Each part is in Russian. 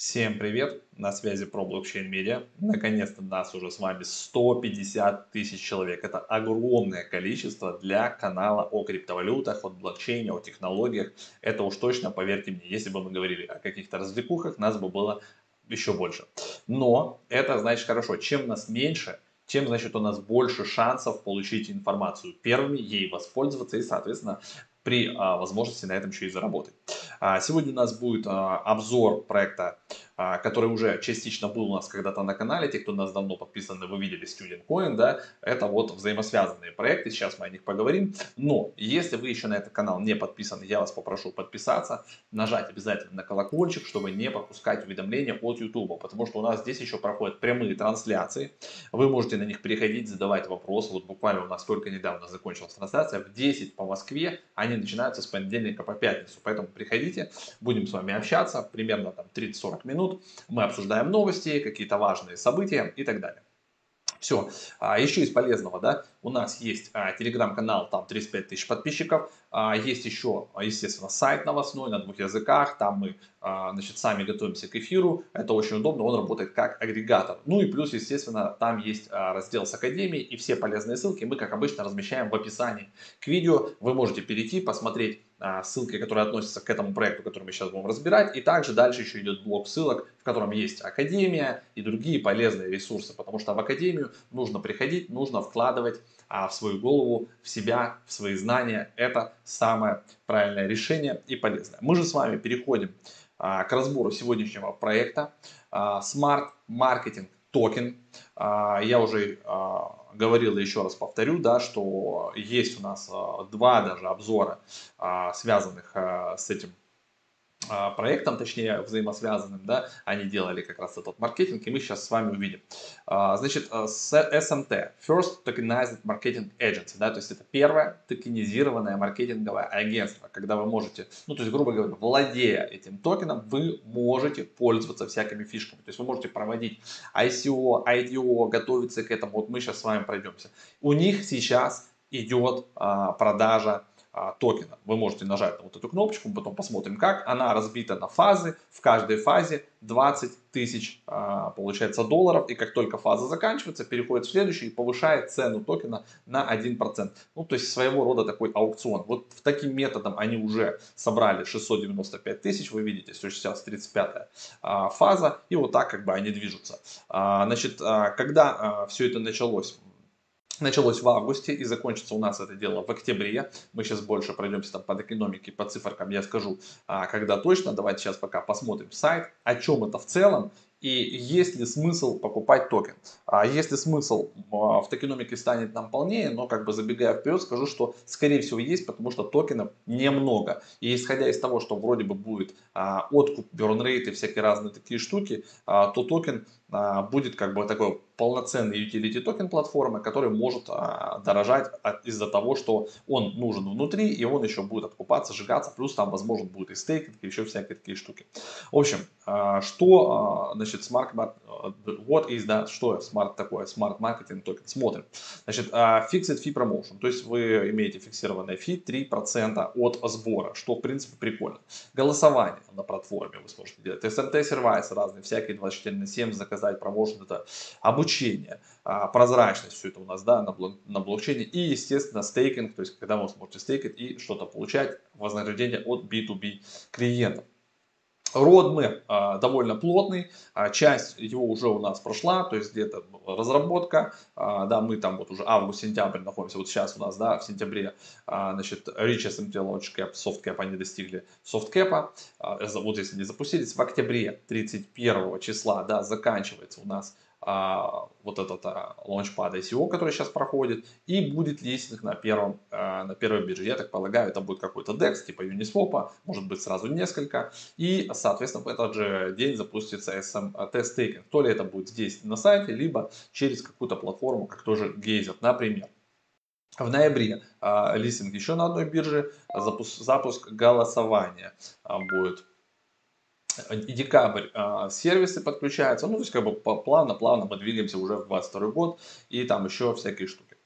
Всем привет! На связи про блокчейн медиа. Наконец-то нас уже с вами 150 тысяч человек. Это огромное количество для канала о криптовалютах, о блокчейне, о технологиях. Это уж точно, поверьте мне, если бы мы говорили о каких-то развлекухах, нас бы было еще больше. Но это значит хорошо. Чем нас меньше, тем, значит, у нас больше шансов получить информацию первыми, ей воспользоваться и, соответственно, при а, возможности на этом еще и заработать. А, сегодня у нас будет а, обзор проекта который уже частично был у нас когда-то на канале, те, кто у нас давно подписаны, вы видели Student Coin, да, это вот взаимосвязанные проекты, сейчас мы о них поговорим, но если вы еще на этот канал не подписаны, я вас попрошу подписаться, нажать обязательно на колокольчик, чтобы не пропускать уведомления от YouTube, потому что у нас здесь еще проходят прямые трансляции, вы можете на них переходить, задавать вопросы, вот буквально у нас только недавно закончилась трансляция, в 10 по Москве, они начинаются с понедельника по пятницу, поэтому приходите, будем с вами общаться, примерно там 30-40 минут, минут. Мы обсуждаем новости, какие-то важные события и так далее. Все. А еще из полезного, да, у нас есть а, телеграм-канал, там 35 тысяч подписчиков. А, есть еще, естественно, сайт новостной на двух языках. Там мы, а, значит, сами готовимся к эфиру. Это очень удобно, он работает как агрегатор. Ну и плюс, естественно, там есть а, раздел с академией и все полезные ссылки мы, как обычно, размещаем в описании к видео. Вы можете перейти, посмотреть ссылки, которые относятся к этому проекту, который мы сейчас будем разбирать. И также дальше еще идет блок ссылок, в котором есть Академия и другие полезные ресурсы. Потому что в Академию нужно приходить, нужно вкладывать а, в свою голову, в себя, в свои знания. Это самое правильное решение и полезное. Мы же с вами переходим а, к разбору сегодняшнего проекта Smart Marketing Token. Я уже говорил еще раз повторю, да, что есть у нас а, два даже обзора, а, связанных а, с этим а, проектом, точнее взаимосвязанным, да, они делали как раз этот маркетинг, и мы сейчас с вами увидим. А, значит, с SMT, First Tokenized Marketing Agency, да, то есть это первое токенизированное маркетинговое агентство, когда вы можете, ну, то есть, грубо говоря, владея этим токеном, вы можете пользоваться всякими фишками, то есть вы можете проводить ICO, IDO, готовиться к этому, вот мы сейчас с вами пройдемся. У них сейчас идет а, продажа а, токена. Вы можете нажать на вот эту кнопочку, мы потом посмотрим как. Она разбита на фазы, в каждой фазе 20 тысяч а, получается долларов. И как только фаза заканчивается, переходит в следующую и повышает цену токена на 1%. Ну то есть своего рода такой аукцион. Вот таким методом они уже собрали 695 тысяч. Вы видите, что сейчас 35 а, фаза. И вот так как бы они движутся. А, значит, когда все это началось? Началось в августе и закончится у нас это дело в октябре. Мы сейчас больше пройдемся там по экономике, по циферкам я скажу, а, когда точно. Давайте сейчас пока посмотрим сайт, о чем это в целом и есть ли смысл покупать токен. А есть ли смысл а, в токеномике станет нам понятнее, но как бы забегая вперед, скажу, что скорее всего есть, потому что токенов немного. И исходя из того, что вроде бы будет а, откуп, burn rate и всякие разные такие штуки, то токен будет как бы такой полноценный utility токен платформы, который может а, дорожать из-за того, что он нужен внутри и он еще будет откупаться, сжигаться, плюс там возможно будет и стейкинг, и еще всякие такие штуки. В общем, а, что значит smart, what is that, что smart такое, smart marketing токен, смотрим. Значит, fixed fee promotion, то есть вы имеете фиксированное fee 3% от сбора, что в принципе прикольно. Голосование на платформе вы сможете делать, SMT service ы разные, всякие 24 на 7 сказать, промоушен это обучение, а, прозрачность, все это у нас да, на, на блокчейне и, естественно, стейкинг, то есть когда вы сможете стейкать и что-то получать, вознаграждение от B2B клиентов. Roadmap а, довольно плотный, а, часть его уже у нас прошла, то есть где-то разработка, а, да, мы там вот уже август-сентябрь находимся, вот сейчас у нас, да, в сентябре, а, значит, Rich SMT Launch Cap, Soft Cap они достигли Soft Cap, вот здесь они запустились, в октябре 31 числа, да, заканчивается у нас вот этот а, Launchpad ICO, который сейчас проходит, и будет листинг на, первом, а, на первой бирже. Я так полагаю, это будет какой-то DEX, типа Uniswap, может быть сразу несколько, и, соответственно, в этот же день запустится SM Test Taking. То ли это будет здесь на сайте, либо через какую-то платформу, как тоже Geyser, например. В ноябре э, листинг еще на одной бирже, запуск, запуск голосования э, будет декабрь а, сервисы подключаются, ну, то есть, как бы плавно-плавно мы двигаемся уже в 22 год, и там еще всякие штуки.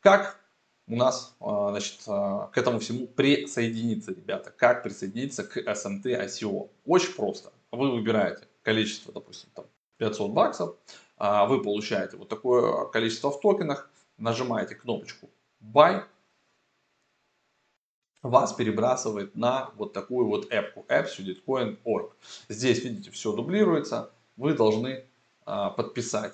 Как у нас, а, значит, а, к этому всему присоединиться, ребята? Как присоединиться к SMT ICO? Очень просто. вы выбираете количество, допустим, там 500 баксов, вы получаете вот такое количество в токенах, нажимаете кнопочку Buy, вас перебрасывает на вот такую вот эпку, appsuditcoin.org. Здесь, видите, все дублируется, вы должны а, подписать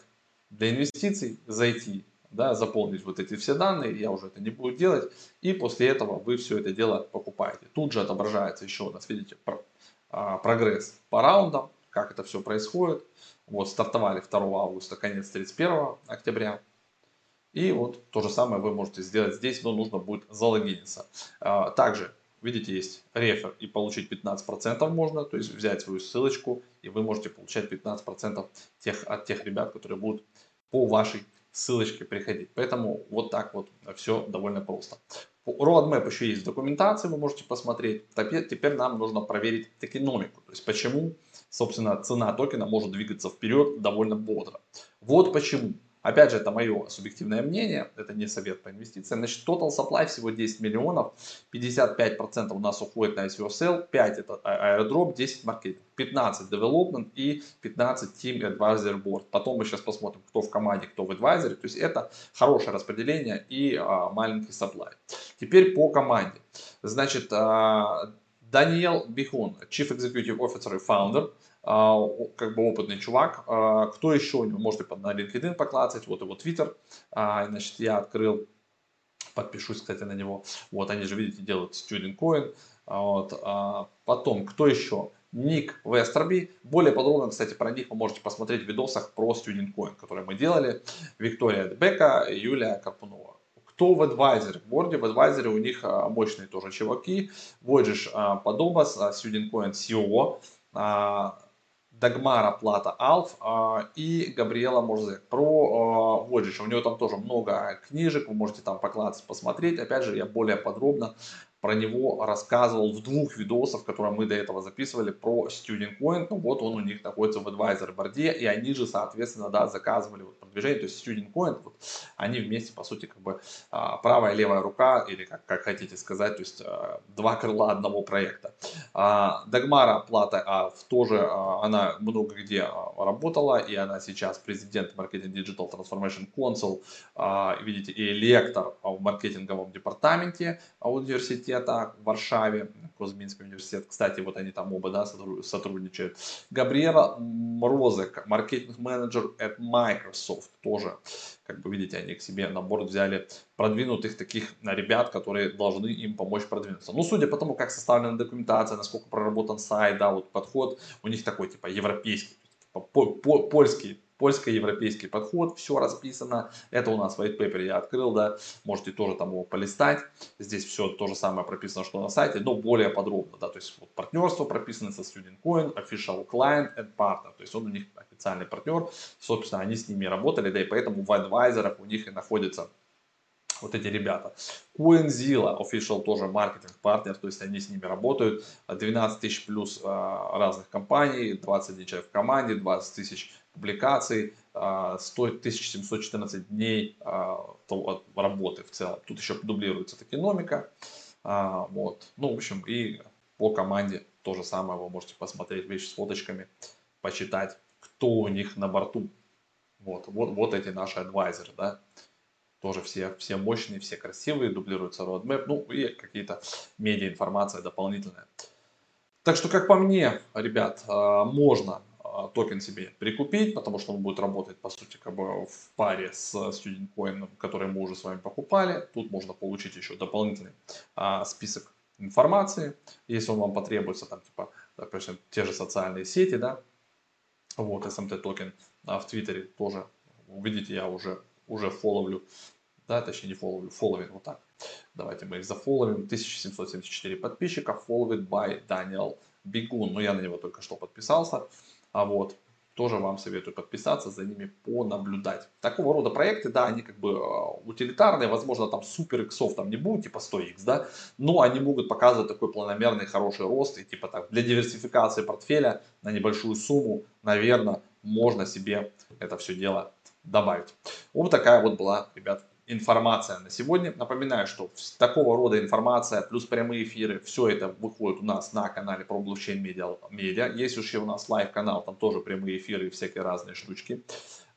для инвестиций, зайти, да, заполнить вот эти все данные, я уже это не буду делать, и после этого вы все это дело покупаете. Тут же отображается еще у нас, видите, а, прогресс по раундам, как это все происходит. Вот, стартовали 2 августа, конец 31 октября. И вот то же самое вы можете сделать здесь, но нужно будет залогиниться. А, также, видите, есть рефер и получить 15% можно, то есть взять свою ссылочку, и вы можете получать 15% тех, от тех ребят, которые будут по вашей ссылочке приходить. Поэтому вот так вот все довольно просто. Roadmap еще есть в документации, вы можете посмотреть. Теперь, нам нужно проверить токеномику, то есть почему, собственно, цена токена может двигаться вперед довольно бодро. Вот почему. Опять же, это мое субъективное мнение, это не совет по инвестициям. Значит, total supply всего 10 миллионов, 55% у нас уходит на ICO sell, 5 это а, airdrop, 10 маркетинг, 15 development и 15 team advisor board. Потом мы сейчас посмотрим, кто в команде, кто в advisory. То есть это хорошее распределение и а, маленький supply. Теперь по команде. Значит, а, Даниэл Бихун, Chief Executive Officer и Founder – как бы опытный чувак. А, кто еще у него? Можете на LinkedIn поклацать, вот его Twitter. А, значит, я открыл, подпишусь, кстати, на него. Вот они же, видите, делают Student Coin. Вот. Потом, кто еще? Ник Вестерби. Более подробно, кстати, про них вы можете посмотреть в видосах про Student Coin, которые мы делали. Виктория Дебека Юлия Карпунова. Кто в адвайзере? В борде, в адвайзере у них мощные тоже чуваки. Воджиш Подобас, Student Coin CEO. Дагмара Плата Алф э, и Габриэла Мурзек. Про Воджича. У него там тоже много книжек, вы можете там поклацать, посмотреть. Опять же, я более подробно про него рассказывал в двух видосах, которые мы до этого записывали про Student Coin. Ну вот он у них находится в advisor борде, и они же, соответственно, да, заказывали вот продвижение. То есть Student Coin, вот, они вместе, по сути, как бы а, правая и левая рука, или как, как хотите сказать, то есть а, два крыла одного проекта. Дагмара Плата а, тоже, а, она много где работала, и она сейчас президент Marketing Digital Transformation Council, видите, и лектор в маркетинговом департаменте университета университета в Варшаве, Кузьминский университет. Кстати, вот они там оба да, сотрудничают. Габриэла Мрозек, маркетинг-менеджер от Microsoft, тоже, как бы видите, они к себе на борт взяли продвинутых таких ребят, которые должны им помочь продвинуться. Ну, судя по тому, как составлена документация, насколько проработан сайт, да, вот подход, у них такой, типа, европейский, польский польско-европейский подход, все расписано. Это у нас white paper я открыл, да, можете тоже там его полистать. Здесь все то же самое прописано, что на сайте, но более подробно, да, то есть вот партнерство прописано со Student Coin, Official Client and Partner, то есть он у них официальный партнер, собственно, они с ними работали, да, и поэтому в адвайзерах у них и находится вот эти ребята. CoinZilla, official тоже маркетинг партнер, то есть они с ними работают. 12 тысяч плюс а, разных компаний, 21 человек в команде, 20 тысяч публикаций, а, стоит 1714 дней а, работы в целом. Тут еще дублируется токеномика. А, вот. Ну, в общем, и по команде то же самое вы можете посмотреть вещи с фоточками, почитать, кто у них на борту. Вот, вот, вот эти наши адвайзеры, да. Тоже все, все мощные, все красивые, дублируется roadmap, ну и какие-то медиа информация дополнительная. Так что, как по мне, ребят, можно а, токен себе прикупить, потому что он будет работать, по сути, как бы в паре с Student Coin, который мы уже с вами покупали. Тут можно получить еще дополнительный а, список информации, если он вам потребуется, там, типа, допустим, те же социальные сети, да, вот, SMT токен а в Твиттере тоже, видите, я уже, уже фолловлю, да, точнее не фолловлю, фолловин, вот так. Давайте мы их зафолловим, 1774 подписчика, followed by Daniel Бегун, ну я на него только что подписался, а вот, тоже вам советую подписаться, за ними понаблюдать. Такого рода проекты, да, они как бы а, утилитарные, возможно, там супер иксов там не будет, типа 100x, да, но они могут показывать такой планомерный хороший рост, и типа так, для диверсификации портфеля на небольшую сумму, наверное, можно себе это все дело добавить. Вот такая вот была, ребят, информация на сегодня. Напоминаю, что такого рода информация плюс прямые эфиры, все это выходит у нас на канале Pro Blockchain Media. Есть еще у нас live канал, там тоже прямые эфиры и всякие разные штучки.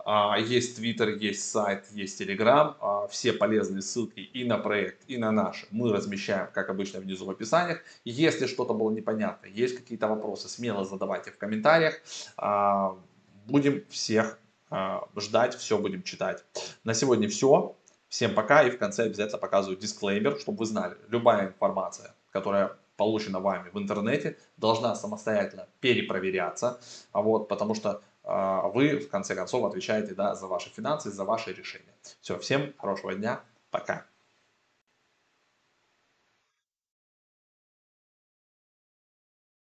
А, есть Twitter, есть сайт, есть Telegram. А, все полезные ссылки и на проект, и на наш мы размещаем, как обычно, внизу в описаниях. Если что-то было непонятно, есть какие-то вопросы, смело задавайте в комментариях. А, будем всех ждать, все будем читать. На сегодня все. Всем пока и в конце обязательно показываю дисклеймер, чтобы вы знали, любая информация, которая получена вами в интернете, должна самостоятельно перепроверяться, а вот, потому что а, вы в конце концов отвечаете да, за ваши финансы, за ваши решения. Все, всем хорошего дня, пока.